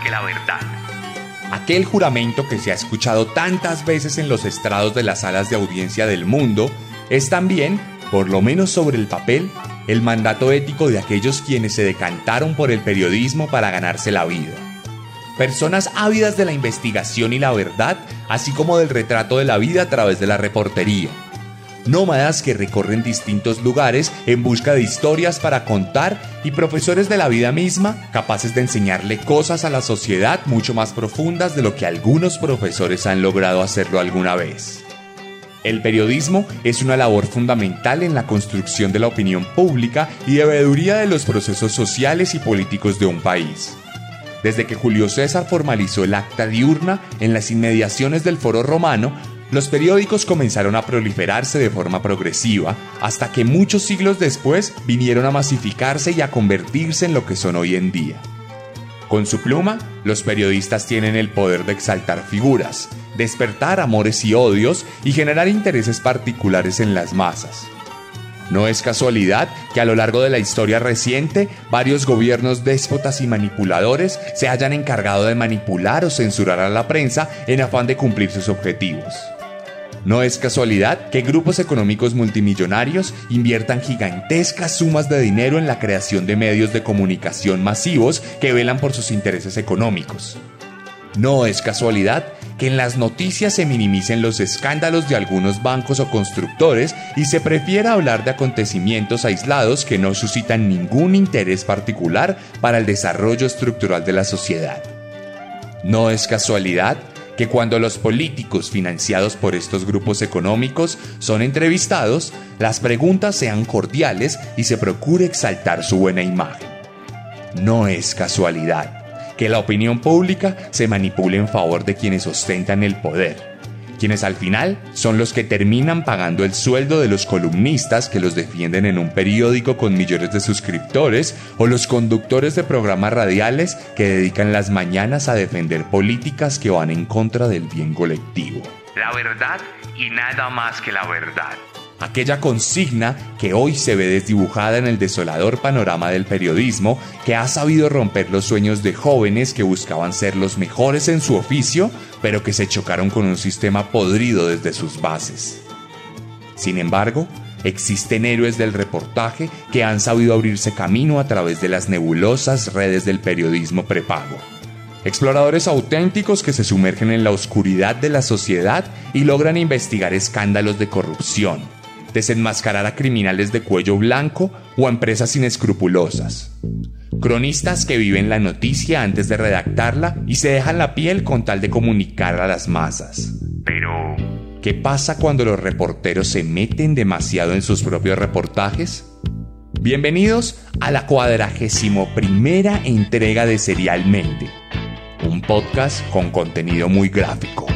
Que la verdad. Aquel juramento que se ha escuchado tantas veces en los estrados de las salas de audiencia del mundo es también, por lo menos sobre el papel, el mandato ético de aquellos quienes se decantaron por el periodismo para ganarse la vida. Personas ávidas de la investigación y la verdad, así como del retrato de la vida a través de la reportería nómadas que recorren distintos lugares en busca de historias para contar y profesores de la vida misma capaces de enseñarle cosas a la sociedad mucho más profundas de lo que algunos profesores han logrado hacerlo alguna vez. El periodismo es una labor fundamental en la construcción de la opinión pública y de veeduría de los procesos sociales y políticos de un país. Desde que Julio César formalizó el acta diurna en las inmediaciones del Foro Romano, los periódicos comenzaron a proliferarse de forma progresiva hasta que muchos siglos después vinieron a masificarse y a convertirse en lo que son hoy en día. Con su pluma, los periodistas tienen el poder de exaltar figuras, despertar amores y odios y generar intereses particulares en las masas. No es casualidad que a lo largo de la historia reciente varios gobiernos déspotas y manipuladores se hayan encargado de manipular o censurar a la prensa en afán de cumplir sus objetivos. No es casualidad que grupos económicos multimillonarios inviertan gigantescas sumas de dinero en la creación de medios de comunicación masivos que velan por sus intereses económicos. No es casualidad en las noticias se minimicen los escándalos de algunos bancos o constructores y se prefiera hablar de acontecimientos aislados que no suscitan ningún interés particular para el desarrollo estructural de la sociedad. No es casualidad que cuando los políticos financiados por estos grupos económicos son entrevistados, las preguntas sean cordiales y se procure exaltar su buena imagen. No es casualidad que la opinión pública se manipule en favor de quienes ostentan el poder quienes al final son los que terminan pagando el sueldo de los columnistas que los defienden en un periódico con millones de suscriptores o los conductores de programas radiales que dedican las mañanas a defender políticas que van en contra del bien colectivo. La verdad y nada más que la verdad aquella consigna que hoy se ve desdibujada en el desolador panorama del periodismo que ha sabido romper los sueños de jóvenes que buscaban ser los mejores en su oficio, pero que se chocaron con un sistema podrido desde sus bases. Sin embargo, existen héroes del reportaje que han sabido abrirse camino a través de las nebulosas redes del periodismo prepago. Exploradores auténticos que se sumergen en la oscuridad de la sociedad y logran investigar escándalos de corrupción, desenmascarar a criminales de cuello blanco o a empresas inescrupulosas. Cronistas que viven la noticia antes de redactarla y se dejan la piel con tal de comunicar a las masas. Pero, ¿qué pasa cuando los reporteros se meten demasiado en sus propios reportajes? Bienvenidos a la cuadragésimo primera entrega de Serialmente, un podcast con contenido muy gráfico.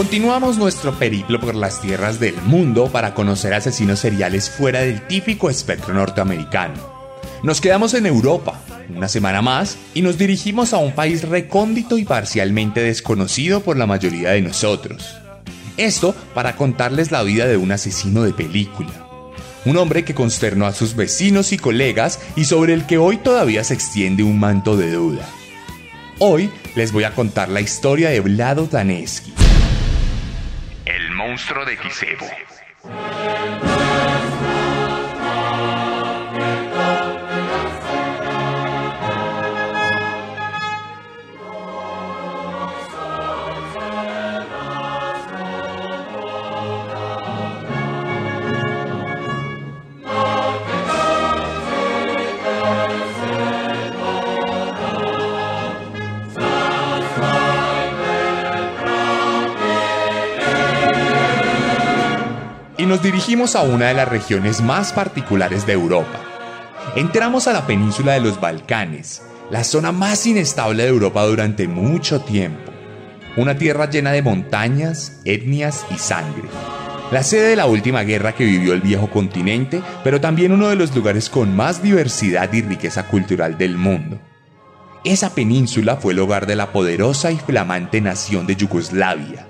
Continuamos nuestro periplo por las tierras del mundo para conocer asesinos seriales fuera del típico espectro norteamericano. Nos quedamos en Europa una semana más y nos dirigimos a un país recóndito y parcialmente desconocido por la mayoría de nosotros. Esto para contarles la vida de un asesino de película. Un hombre que consternó a sus vecinos y colegas y sobre el que hoy todavía se extiende un manto de duda. Hoy les voy a contar la historia de Vlado Daneski monstruo de Kisebo. Dirigimos a una de las regiones más particulares de Europa. Entramos a la península de los Balcanes, la zona más inestable de Europa durante mucho tiempo. Una tierra llena de montañas, etnias y sangre. La sede de la última guerra que vivió el viejo continente, pero también uno de los lugares con más diversidad y riqueza cultural del mundo. Esa península fue el hogar de la poderosa y flamante nación de Yugoslavia.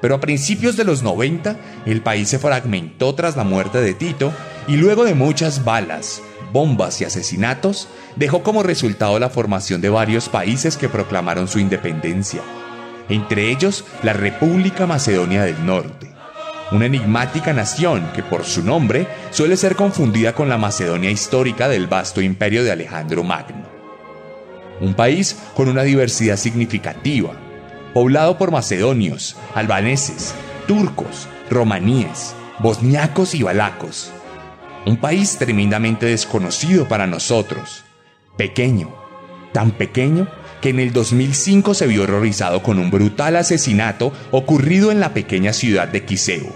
Pero a principios de los 90, el país se fragmentó tras la muerte de Tito y luego de muchas balas, bombas y asesinatos, dejó como resultado la formación de varios países que proclamaron su independencia, entre ellos la República Macedonia del Norte, una enigmática nación que por su nombre suele ser confundida con la Macedonia histórica del vasto imperio de Alejandro Magno. Un país con una diversidad significativa, poblado por macedonios, albaneses, turcos, romaníes, bosniacos y balacos, un país tremendamente desconocido para nosotros. Pequeño, tan pequeño que en el 2005 se vio horrorizado con un brutal asesinato ocurrido en la pequeña ciudad de Kiseo.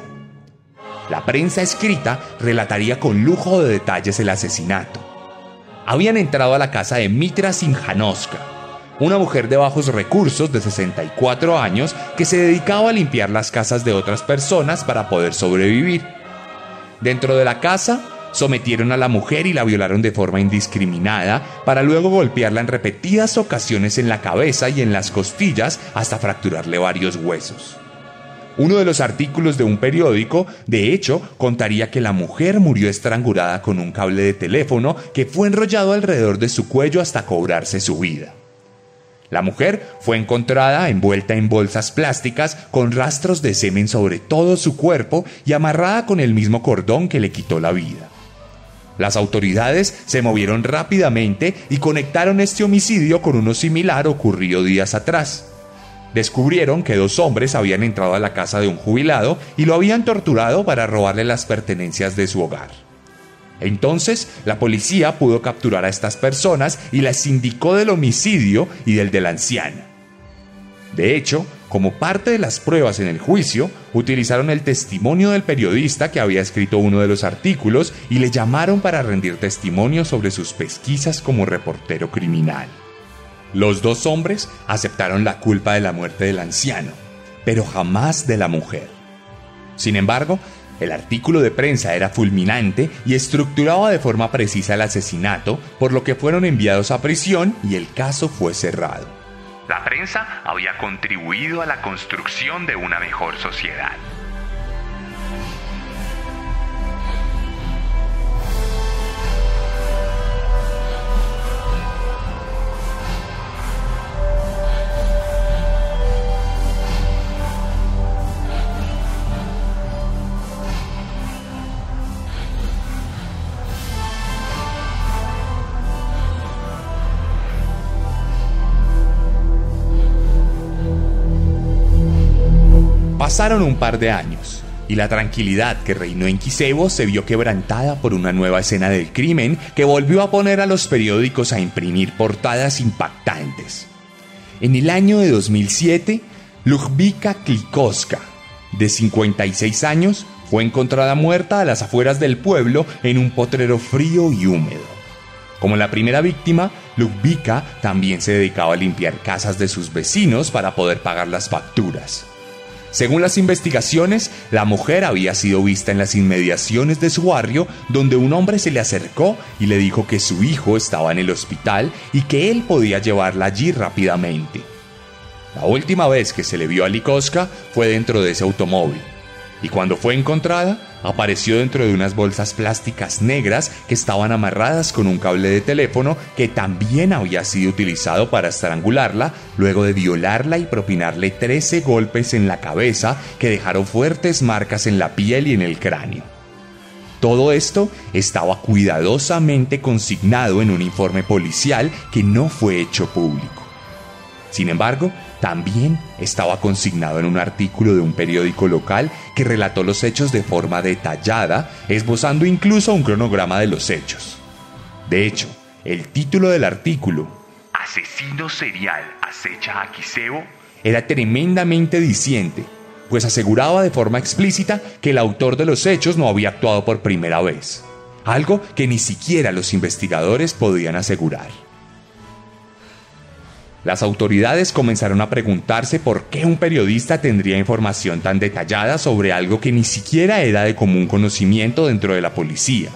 La prensa escrita relataría con lujo de detalles el asesinato. Habían entrado a la casa de Mitra Sinjanoska, una mujer de bajos recursos de 64 años que se dedicaba a limpiar las casas de otras personas para poder sobrevivir. Dentro de la casa sometieron a la mujer y la violaron de forma indiscriminada para luego golpearla en repetidas ocasiones en la cabeza y en las costillas hasta fracturarle varios huesos. Uno de los artículos de un periódico, de hecho, contaría que la mujer murió estrangulada con un cable de teléfono que fue enrollado alrededor de su cuello hasta cobrarse su vida. La mujer fue encontrada envuelta en bolsas plásticas con rastros de semen sobre todo su cuerpo y amarrada con el mismo cordón que le quitó la vida. Las autoridades se movieron rápidamente y conectaron este homicidio con uno similar ocurrido días atrás. Descubrieron que dos hombres habían entrado a la casa de un jubilado y lo habían torturado para robarle las pertenencias de su hogar. Entonces, la policía pudo capturar a estas personas y las indicó del homicidio y del del anciano. De hecho, como parte de las pruebas en el juicio, utilizaron el testimonio del periodista que había escrito uno de los artículos y le llamaron para rendir testimonio sobre sus pesquisas como reportero criminal. Los dos hombres aceptaron la culpa de la muerte del anciano, pero jamás de la mujer. Sin embargo, el artículo de prensa era fulminante y estructuraba de forma precisa el asesinato, por lo que fueron enviados a prisión y el caso fue cerrado. La prensa había contribuido a la construcción de una mejor sociedad. Pasaron un par de años y la tranquilidad que reinó en Kisevo se vio quebrantada por una nueva escena del crimen que volvió a poner a los periódicos a imprimir portadas impactantes. En el año de 2007, Lujbika Klikoska, de 56 años, fue encontrada muerta a las afueras del pueblo en un potrero frío y húmedo. Como la primera víctima, Lujbika también se dedicaba a limpiar casas de sus vecinos para poder pagar las facturas. Según las investigaciones, la mujer había sido vista en las inmediaciones de su barrio, donde un hombre se le acercó y le dijo que su hijo estaba en el hospital y que él podía llevarla allí rápidamente. La última vez que se le vio a Likoska fue dentro de ese automóvil, y cuando fue encontrada, apareció dentro de unas bolsas plásticas negras que estaban amarradas con un cable de teléfono que también había sido utilizado para estrangularla luego de violarla y propinarle 13 golpes en la cabeza que dejaron fuertes marcas en la piel y en el cráneo. Todo esto estaba cuidadosamente consignado en un informe policial que no fue hecho público. Sin embargo, también estaba consignado en un artículo de un periódico local que relató los hechos de forma detallada, esbozando incluso un cronograma de los hechos. De hecho, el título del artículo, Asesino serial acecha a Kiseo, era tremendamente diciente, pues aseguraba de forma explícita que el autor de los hechos no había actuado por primera vez, algo que ni siquiera los investigadores podían asegurar. Las autoridades comenzaron a preguntarse por qué un periodista tendría información tan detallada sobre algo que ni siquiera era de común conocimiento dentro de la policía.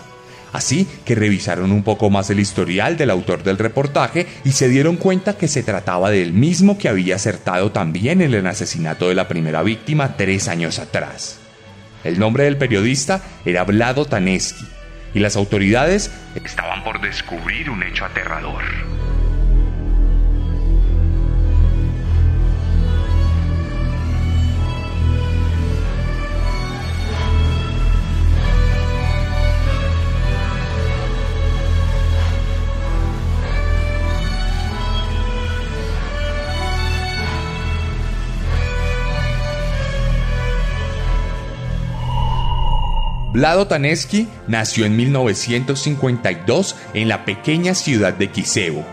Así que revisaron un poco más el historial del autor del reportaje y se dieron cuenta que se trataba del mismo que había acertado también en el asesinato de la primera víctima tres años atrás. El nombre del periodista era Vlado Taneski y las autoridades estaban por descubrir un hecho aterrador. Vlado Taneski nació en 1952 en la pequeña ciudad de Kisevo,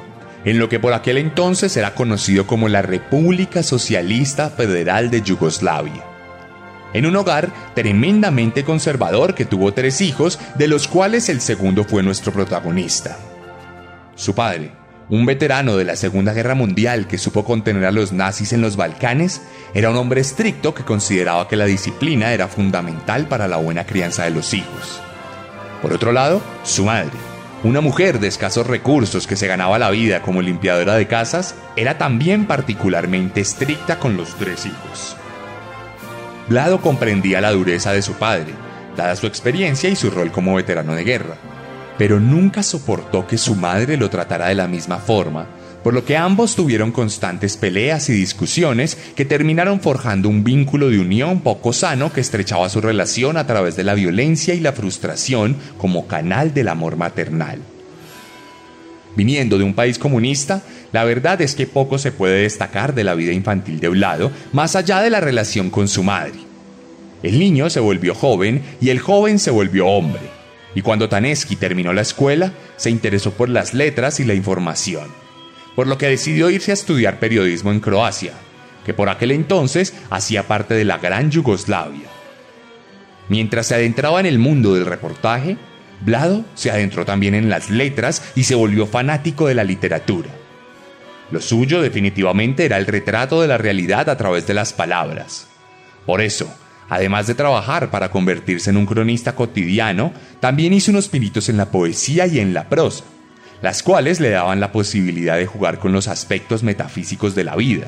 en lo que por aquel entonces era conocido como la República Socialista Federal de Yugoslavia. En un hogar tremendamente conservador que tuvo tres hijos, de los cuales el segundo fue nuestro protagonista. Su padre, un veterano de la Segunda Guerra Mundial que supo contener a los nazis en los Balcanes, era un hombre estricto que consideraba que la disciplina era fundamental para la buena crianza de los hijos. Por otro lado, su madre, una mujer de escasos recursos que se ganaba la vida como limpiadora de casas, era también particularmente estricta con los tres hijos. Vlado comprendía la dureza de su padre, dada su experiencia y su rol como veterano de guerra pero nunca soportó que su madre lo tratara de la misma forma, por lo que ambos tuvieron constantes peleas y discusiones que terminaron forjando un vínculo de unión poco sano que estrechaba su relación a través de la violencia y la frustración como canal del amor maternal. Viniendo de un país comunista, la verdad es que poco se puede destacar de la vida infantil de Eulado más allá de la relación con su madre. El niño se volvió joven y el joven se volvió hombre y cuando Taneski terminó la escuela, se interesó por las letras y la información, por lo que decidió irse a estudiar periodismo en Croacia, que por aquel entonces hacía parte de la gran Yugoslavia. Mientras se adentraba en el mundo del reportaje, Vlado se adentró también en las letras y se volvió fanático de la literatura. Lo suyo definitivamente era el retrato de la realidad a través de las palabras. Por eso, Además de trabajar para convertirse en un cronista cotidiano, también hizo unos pinitos en la poesía y en la prosa, las cuales le daban la posibilidad de jugar con los aspectos metafísicos de la vida,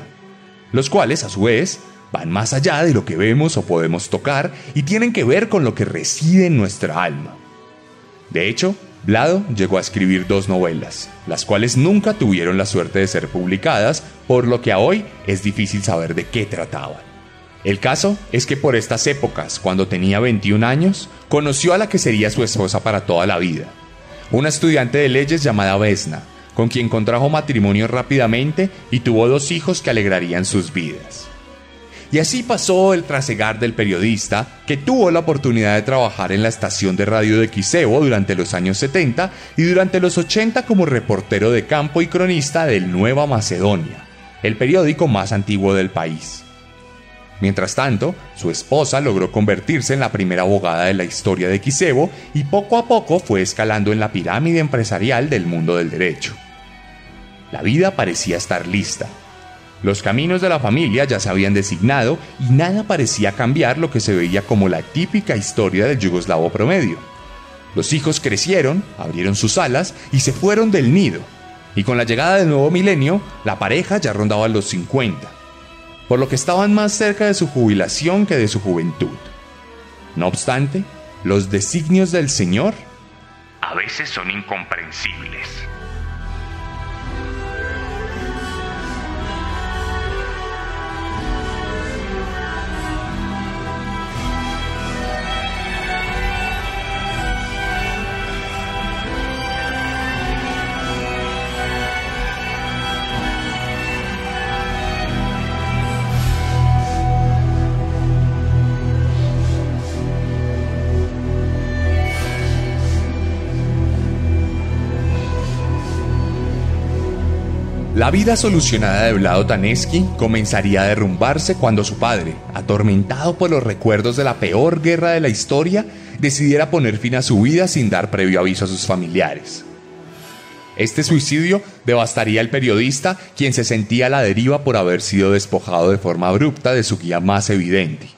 los cuales a su vez van más allá de lo que vemos o podemos tocar y tienen que ver con lo que reside en nuestra alma. De hecho, Vlado llegó a escribir dos novelas, las cuales nunca tuvieron la suerte de ser publicadas, por lo que a hoy es difícil saber de qué trataban. El caso es que por estas épocas, cuando tenía 21 años, conoció a la que sería su esposa para toda la vida, una estudiante de leyes llamada Vesna, con quien contrajo matrimonio rápidamente y tuvo dos hijos que alegrarían sus vidas. Y así pasó el trasegar del periodista, que tuvo la oportunidad de trabajar en la estación de radio de Quisebo durante los años 70 y durante los 80 como reportero de campo y cronista del Nueva Macedonia, el periódico más antiguo del país. Mientras tanto, su esposa logró convertirse en la primera abogada de la historia de Quisebo y poco a poco fue escalando en la pirámide empresarial del mundo del derecho. La vida parecía estar lista. Los caminos de la familia ya se habían designado y nada parecía cambiar lo que se veía como la típica historia del yugoslavo promedio. Los hijos crecieron, abrieron sus alas y se fueron del nido. Y con la llegada del nuevo milenio, la pareja ya rondaba los 50 por lo que estaban más cerca de su jubilación que de su juventud. No obstante, los designios del Señor a veces son incomprensibles. La vida solucionada de Vlado Taneski comenzaría a derrumbarse cuando su padre, atormentado por los recuerdos de la peor guerra de la historia, decidiera poner fin a su vida sin dar previo aviso a sus familiares. Este suicidio devastaría al periodista, quien se sentía a la deriva por haber sido despojado de forma abrupta de su guía más evidente.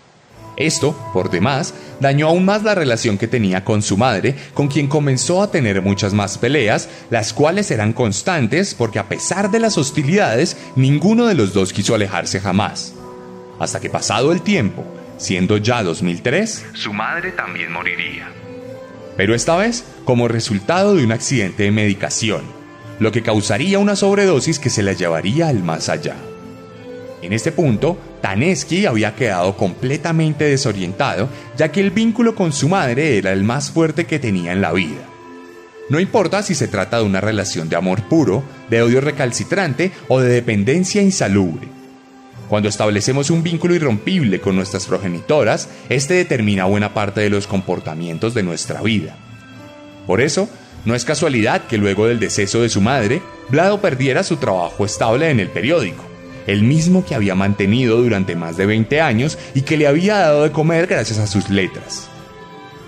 Esto, por demás, dañó aún más la relación que tenía con su madre, con quien comenzó a tener muchas más peleas, las cuales eran constantes porque a pesar de las hostilidades, ninguno de los dos quiso alejarse jamás. Hasta que pasado el tiempo, siendo ya 2003, su madre también moriría. Pero esta vez como resultado de un accidente de medicación, lo que causaría una sobredosis que se la llevaría al más allá. En este punto, Taneski había quedado completamente desorientado, ya que el vínculo con su madre era el más fuerte que tenía en la vida. No importa si se trata de una relación de amor puro, de odio recalcitrante o de dependencia insalubre. Cuando establecemos un vínculo irrompible con nuestras progenitoras, este determina buena parte de los comportamientos de nuestra vida. Por eso, no es casualidad que luego del deceso de su madre, Vlado perdiera su trabajo estable en el periódico el mismo que había mantenido durante más de 20 años y que le había dado de comer gracias a sus letras.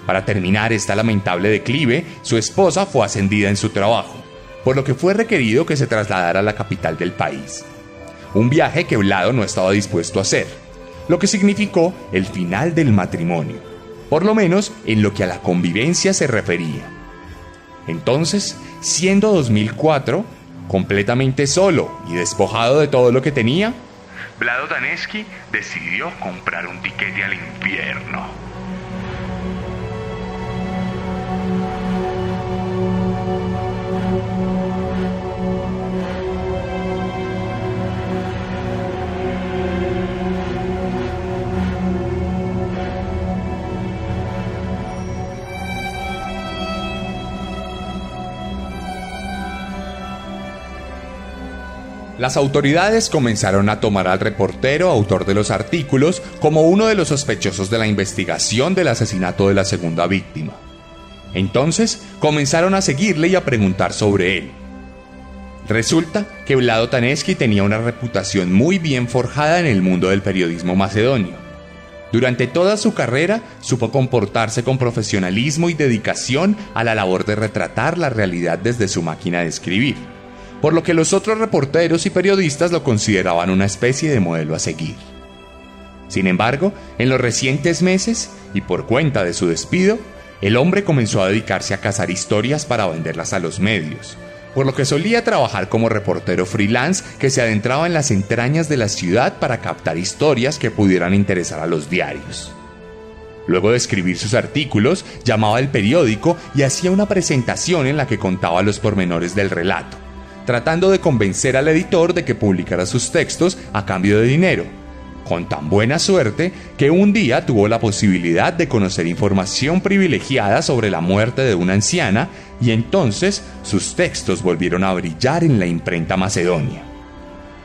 Para terminar esta lamentable declive, su esposa fue ascendida en su trabajo, por lo que fue requerido que se trasladara a la capital del país. Un viaje que Vlado no estaba dispuesto a hacer, lo que significó el final del matrimonio, por lo menos en lo que a la convivencia se refería. Entonces, siendo 2004, completamente solo y despojado de todo lo que tenía, Vlado Daneski decidió comprar un tiquete al infierno. Las autoridades comenzaron a tomar al reportero, autor de los artículos, como uno de los sospechosos de la investigación del asesinato de la segunda víctima. Entonces comenzaron a seguirle y a preguntar sobre él. Resulta que Vlado Taneski tenía una reputación muy bien forjada en el mundo del periodismo macedonio. Durante toda su carrera supo comportarse con profesionalismo y dedicación a la labor de retratar la realidad desde su máquina de escribir por lo que los otros reporteros y periodistas lo consideraban una especie de modelo a seguir. Sin embargo, en los recientes meses, y por cuenta de su despido, el hombre comenzó a dedicarse a cazar historias para venderlas a los medios, por lo que solía trabajar como reportero freelance que se adentraba en las entrañas de la ciudad para captar historias que pudieran interesar a los diarios. Luego de escribir sus artículos, llamaba al periódico y hacía una presentación en la que contaba los pormenores del relato tratando de convencer al editor de que publicara sus textos a cambio de dinero, con tan buena suerte que un día tuvo la posibilidad de conocer información privilegiada sobre la muerte de una anciana y entonces sus textos volvieron a brillar en la imprenta macedonia.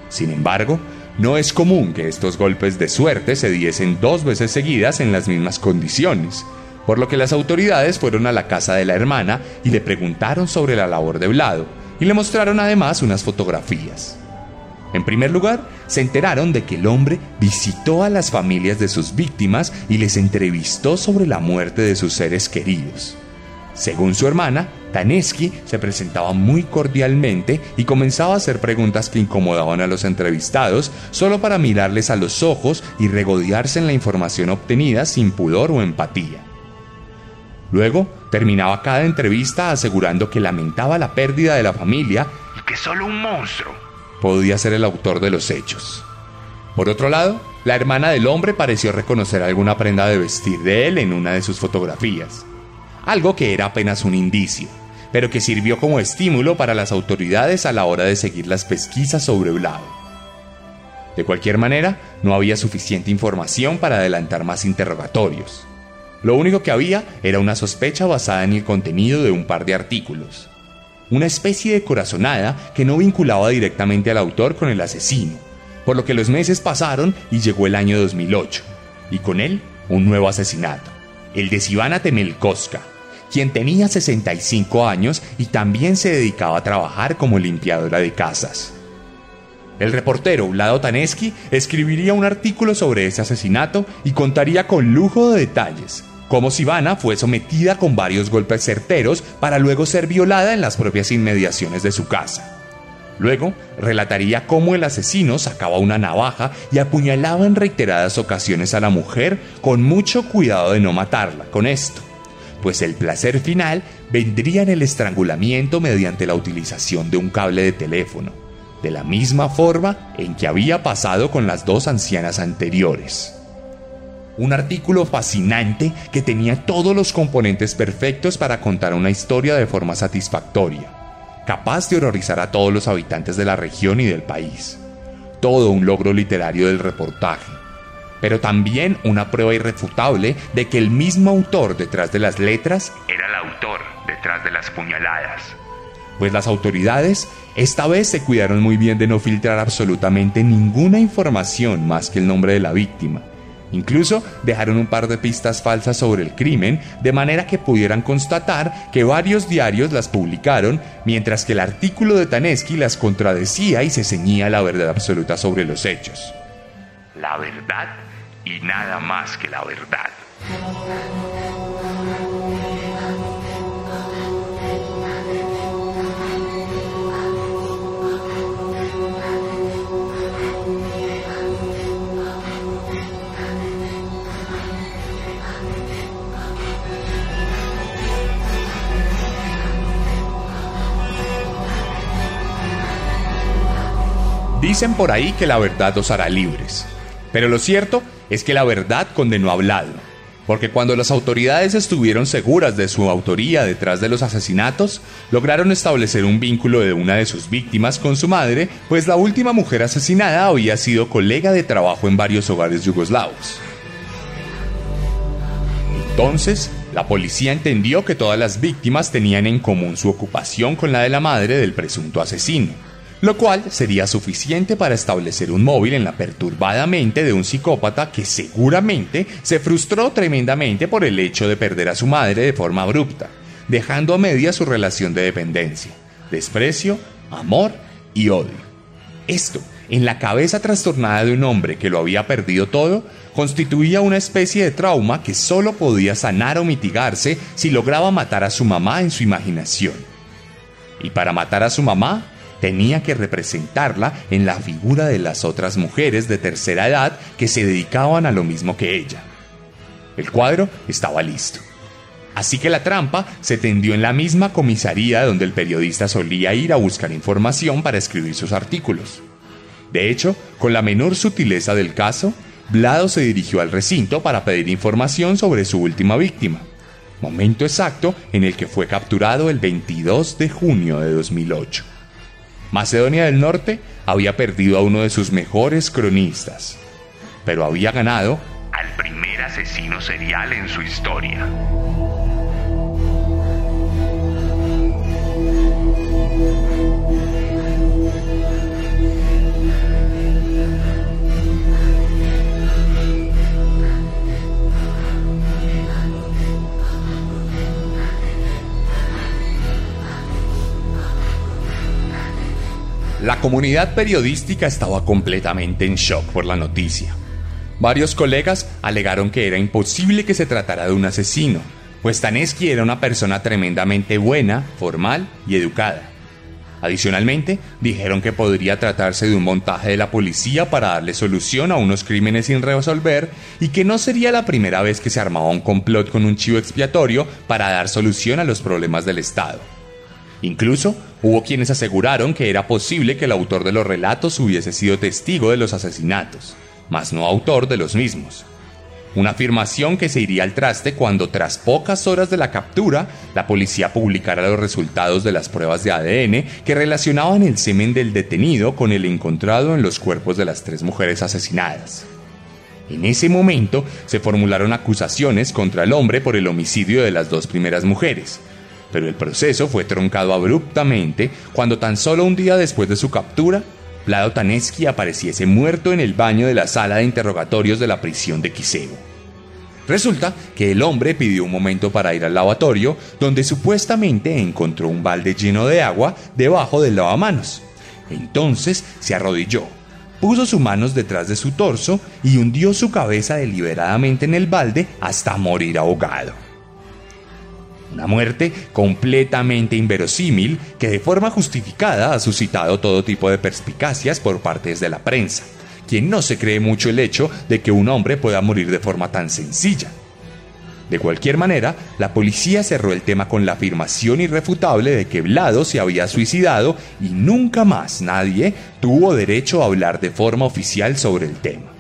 Sin embargo, no es común que estos golpes de suerte se diesen dos veces seguidas en las mismas condiciones, por lo que las autoridades fueron a la casa de la hermana y le preguntaron sobre la labor de Vlado, y le mostraron además unas fotografías. En primer lugar, se enteraron de que el hombre visitó a las familias de sus víctimas y les entrevistó sobre la muerte de sus seres queridos. Según su hermana, Taneski se presentaba muy cordialmente y comenzaba a hacer preguntas que incomodaban a los entrevistados solo para mirarles a los ojos y regodearse en la información obtenida sin pudor o empatía. Luego, terminaba cada entrevista asegurando que lamentaba la pérdida de la familia y que solo un monstruo podía ser el autor de los hechos. Por otro lado, la hermana del hombre pareció reconocer alguna prenda de vestir de él en una de sus fotografías, algo que era apenas un indicio, pero que sirvió como estímulo para las autoridades a la hora de seguir las pesquisas sobre Vlado. De cualquier manera, no había suficiente información para adelantar más interrogatorios. Lo único que había era una sospecha basada en el contenido de un par de artículos. Una especie de corazonada que no vinculaba directamente al autor con el asesino, por lo que los meses pasaron y llegó el año 2008, y con él un nuevo asesinato, el de Sivana Temelkoska, quien tenía 65 años y también se dedicaba a trabajar como limpiadora de casas. El reportero Vlado Taneski escribiría un artículo sobre ese asesinato y contaría con lujo de detalles cómo Sivana fue sometida con varios golpes certeros para luego ser violada en las propias inmediaciones de su casa. Luego relataría cómo el asesino sacaba una navaja y apuñalaba en reiteradas ocasiones a la mujer con mucho cuidado de no matarla con esto, pues el placer final vendría en el estrangulamiento mediante la utilización de un cable de teléfono, de la misma forma en que había pasado con las dos ancianas anteriores. Un artículo fascinante que tenía todos los componentes perfectos para contar una historia de forma satisfactoria capaz de horrorizar a todos los habitantes de la región y del país. Todo un logro literario del reportaje, pero también una prueba irrefutable de que el mismo autor detrás de las letras era el autor detrás de las puñaladas. Pues las autoridades esta vez se cuidaron muy bien de no filtrar absolutamente ninguna información más que el nombre de la víctima Incluso dejaron un par de pistas falsas sobre el crimen, de manera que pudieran constatar que varios diarios las publicaron, mientras que el artículo de Taneski las contradecía y se ceñía la verdad absoluta sobre los hechos. La verdad y nada más que la verdad. Dicen por ahí que la verdad os hará libres. Pero lo cierto es que la verdad condenó a porque cuando las autoridades estuvieron seguras de su autoría detrás de los asesinatos, lograron establecer un vínculo de una de sus víctimas con su madre, pues la última mujer asesinada había sido colega de trabajo en varios hogares yugoslavos. Entonces, la policía entendió que todas las víctimas tenían en común su ocupación con la de la madre del presunto asesino lo cual sería suficiente para establecer un móvil en la perturbada mente de un psicópata que seguramente se frustró tremendamente por el hecho de perder a su madre de forma abrupta, dejando a media su relación de dependencia, desprecio, amor y odio. Esto, en la cabeza trastornada de un hombre que lo había perdido todo, constituía una especie de trauma que solo podía sanar o mitigarse si lograba matar a su mamá en su imaginación. Y para matar a su mamá, tenía que representarla en la figura de las otras mujeres de tercera edad que se dedicaban a lo mismo que ella. El cuadro estaba listo. Así que la trampa se tendió en la misma comisaría donde el periodista solía ir a buscar información para escribir sus artículos. De hecho, con la menor sutileza del caso, Blado se dirigió al recinto para pedir información sobre su última víctima, momento exacto en el que fue capturado el 22 de junio de 2008. Macedonia del Norte había perdido a uno de sus mejores cronistas, pero había ganado al primer asesino serial en su historia. La comunidad periodística estaba completamente en shock por la noticia. Varios colegas alegaron que era imposible que se tratara de un asesino, pues Taneski era una persona tremendamente buena, formal y educada. Adicionalmente, dijeron que podría tratarse de un montaje de la policía para darle solución a unos crímenes sin resolver y que no sería la primera vez que se armaba un complot con un chivo expiatorio para dar solución a los problemas del Estado. Incluso hubo quienes aseguraron que era posible que el autor de los relatos hubiese sido testigo de los asesinatos, mas no autor de los mismos. Una afirmación que se iría al traste cuando tras pocas horas de la captura, la policía publicara los resultados de las pruebas de ADN que relacionaban el semen del detenido con el encontrado en los cuerpos de las tres mujeres asesinadas. En ese momento se formularon acusaciones contra el hombre por el homicidio de las dos primeras mujeres, pero el proceso fue troncado abruptamente cuando tan solo un día después de su captura, Vlado Taneski apareciese muerto en el baño de la sala de interrogatorios de la prisión de Kiseo. Resulta que el hombre pidió un momento para ir al lavatorio, donde supuestamente encontró un balde lleno de agua debajo del lavamanos, Entonces se arrodilló, puso sus manos detrás de su torso y hundió su cabeza deliberadamente en el balde hasta morir ahogado. Una muerte completamente inverosímil que de forma justificada ha suscitado todo tipo de perspicacias por partes de la prensa, quien no se cree mucho el hecho de que un hombre pueda morir de forma tan sencilla. De cualquier manera, la policía cerró el tema con la afirmación irrefutable de que Vlado se había suicidado y nunca más nadie tuvo derecho a hablar de forma oficial sobre el tema.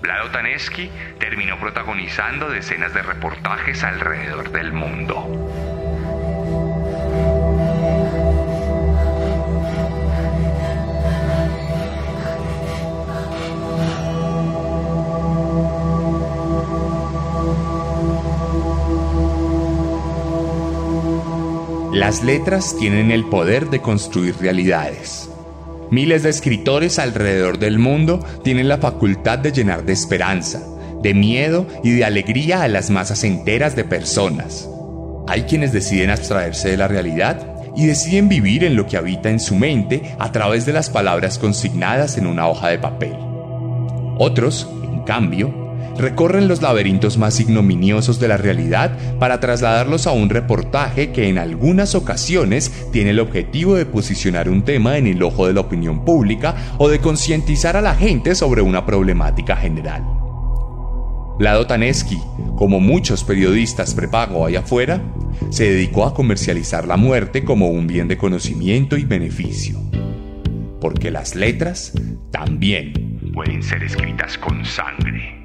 Vlado Taneski terminó protagonizando decenas de reportajes alrededor del mundo. Las letras tienen el poder de construir realidades. Miles de escritores alrededor del mundo tienen la facultad de llenar de esperanza, de miedo y de alegría a las masas enteras de personas. Hay quienes deciden abstraerse de la realidad y deciden vivir en lo que habita en su mente a través de las palabras consignadas en una hoja de papel. Otros, en cambio, recorren los laberintos más ignominiosos de la realidad para trasladarlos a un reportaje que en algunas ocasiones tiene el objetivo de posicionar un tema en el ojo de la opinión pública o de concientizar a la gente sobre una problemática general. Lado Taneski, como muchos periodistas prepago allá afuera, se dedicó a comercializar la muerte como un bien de conocimiento y beneficio. Porque las letras también pueden ser escritas con sangre.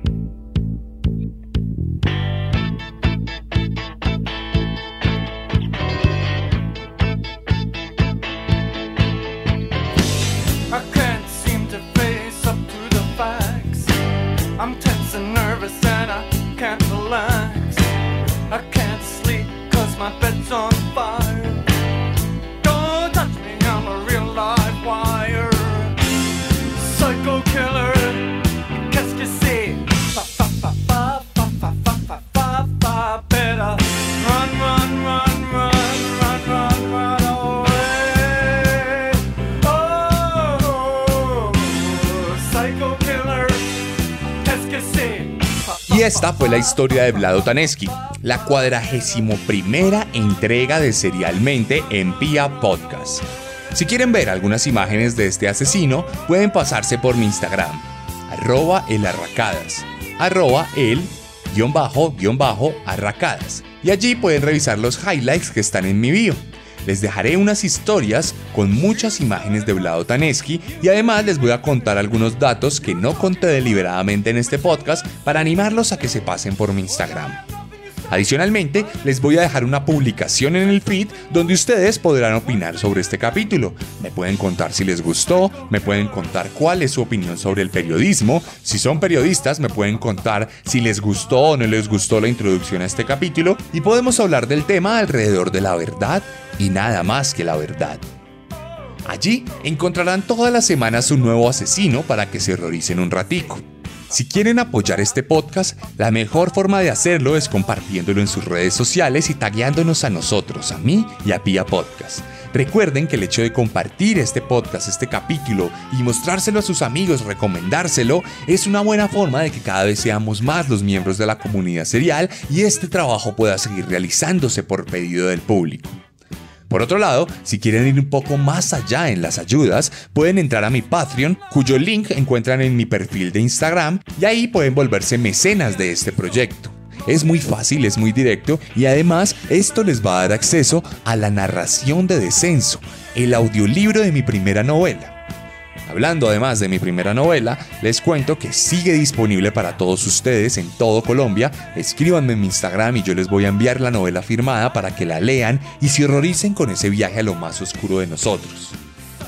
Esta fue la historia de Vlado Taneski, la cuadragésimo primera entrega de Serialmente en Pia Podcast. Si quieren ver algunas imágenes de este asesino, pueden pasarse por mi Instagram, arroba elarracadas, arroba el guion bajo guion bajo arracadas. Y allí pueden revisar los highlights que están en mi bio les dejaré unas historias con muchas imágenes de Vlado Taneski y además les voy a contar algunos datos que no conté deliberadamente en este podcast para animarlos a que se pasen por mi Instagram. Adicionalmente, les voy a dejar una publicación en el feed donde ustedes podrán opinar sobre este capítulo. Me pueden contar si les gustó, me pueden contar cuál es su opinión sobre el periodismo. Si son periodistas, me pueden contar si les gustó o no les gustó la introducción a este capítulo y podemos hablar del tema alrededor de la verdad y nada más que la verdad. Allí encontrarán todas las semanas un nuevo asesino para que se horroricen un ratico. Si quieren apoyar este podcast, la mejor forma de hacerlo es compartiéndolo en sus redes sociales y tagueándonos a nosotros, a mí y a Pia Podcast. Recuerden que el hecho de compartir este podcast, este capítulo y mostrárselo a sus amigos, recomendárselo, es una buena forma de que cada vez seamos más los miembros de la comunidad serial y este trabajo pueda seguir realizándose por pedido del público. Por otro lado, si quieren ir un poco más allá en las ayudas, pueden entrar a mi Patreon, cuyo link encuentran en mi perfil de Instagram, y ahí pueden volverse mecenas de este proyecto. Es muy fácil, es muy directo y además esto les va a dar acceso a la narración de Descenso, el audiolibro de mi primera novela. Hablando además de mi primera novela, les cuento que sigue disponible para todos ustedes en todo Colombia. Escríbanme en mi Instagram y yo les voy a enviar la novela firmada para que la lean y se horroricen con ese viaje a lo más oscuro de nosotros.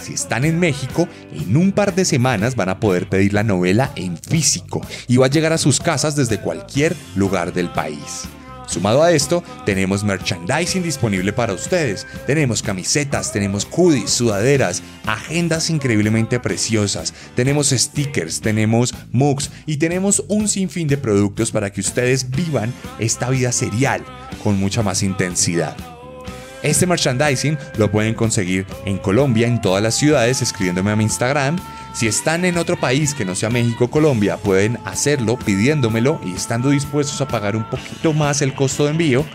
Si están en México, en un par de semanas van a poder pedir la novela en físico y va a llegar a sus casas desde cualquier lugar del país. Sumado a esto, tenemos merchandising disponible para ustedes. Tenemos camisetas, tenemos hoodies, sudaderas, agendas increíblemente preciosas, tenemos stickers, tenemos mugs y tenemos un sinfín de productos para que ustedes vivan esta vida serial con mucha más intensidad. Este merchandising lo pueden conseguir en Colombia, en todas las ciudades, escribiéndome a mi Instagram. Si están en otro país que no sea México o Colombia, pueden hacerlo pidiéndomelo y estando dispuestos a pagar un poquito más el costo de envío.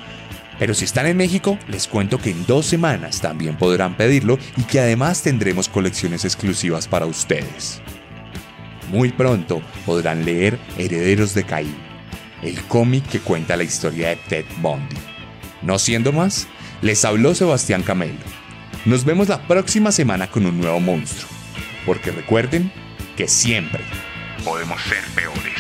Pero si están en México, les cuento que en dos semanas también podrán pedirlo y que además tendremos colecciones exclusivas para ustedes. Muy pronto podrán leer Herederos de Caín, el cómic que cuenta la historia de Ted Bundy. No siendo más, les habló Sebastián Camelo. Nos vemos la próxima semana con un nuevo monstruo, porque recuerden que siempre podemos ser peores.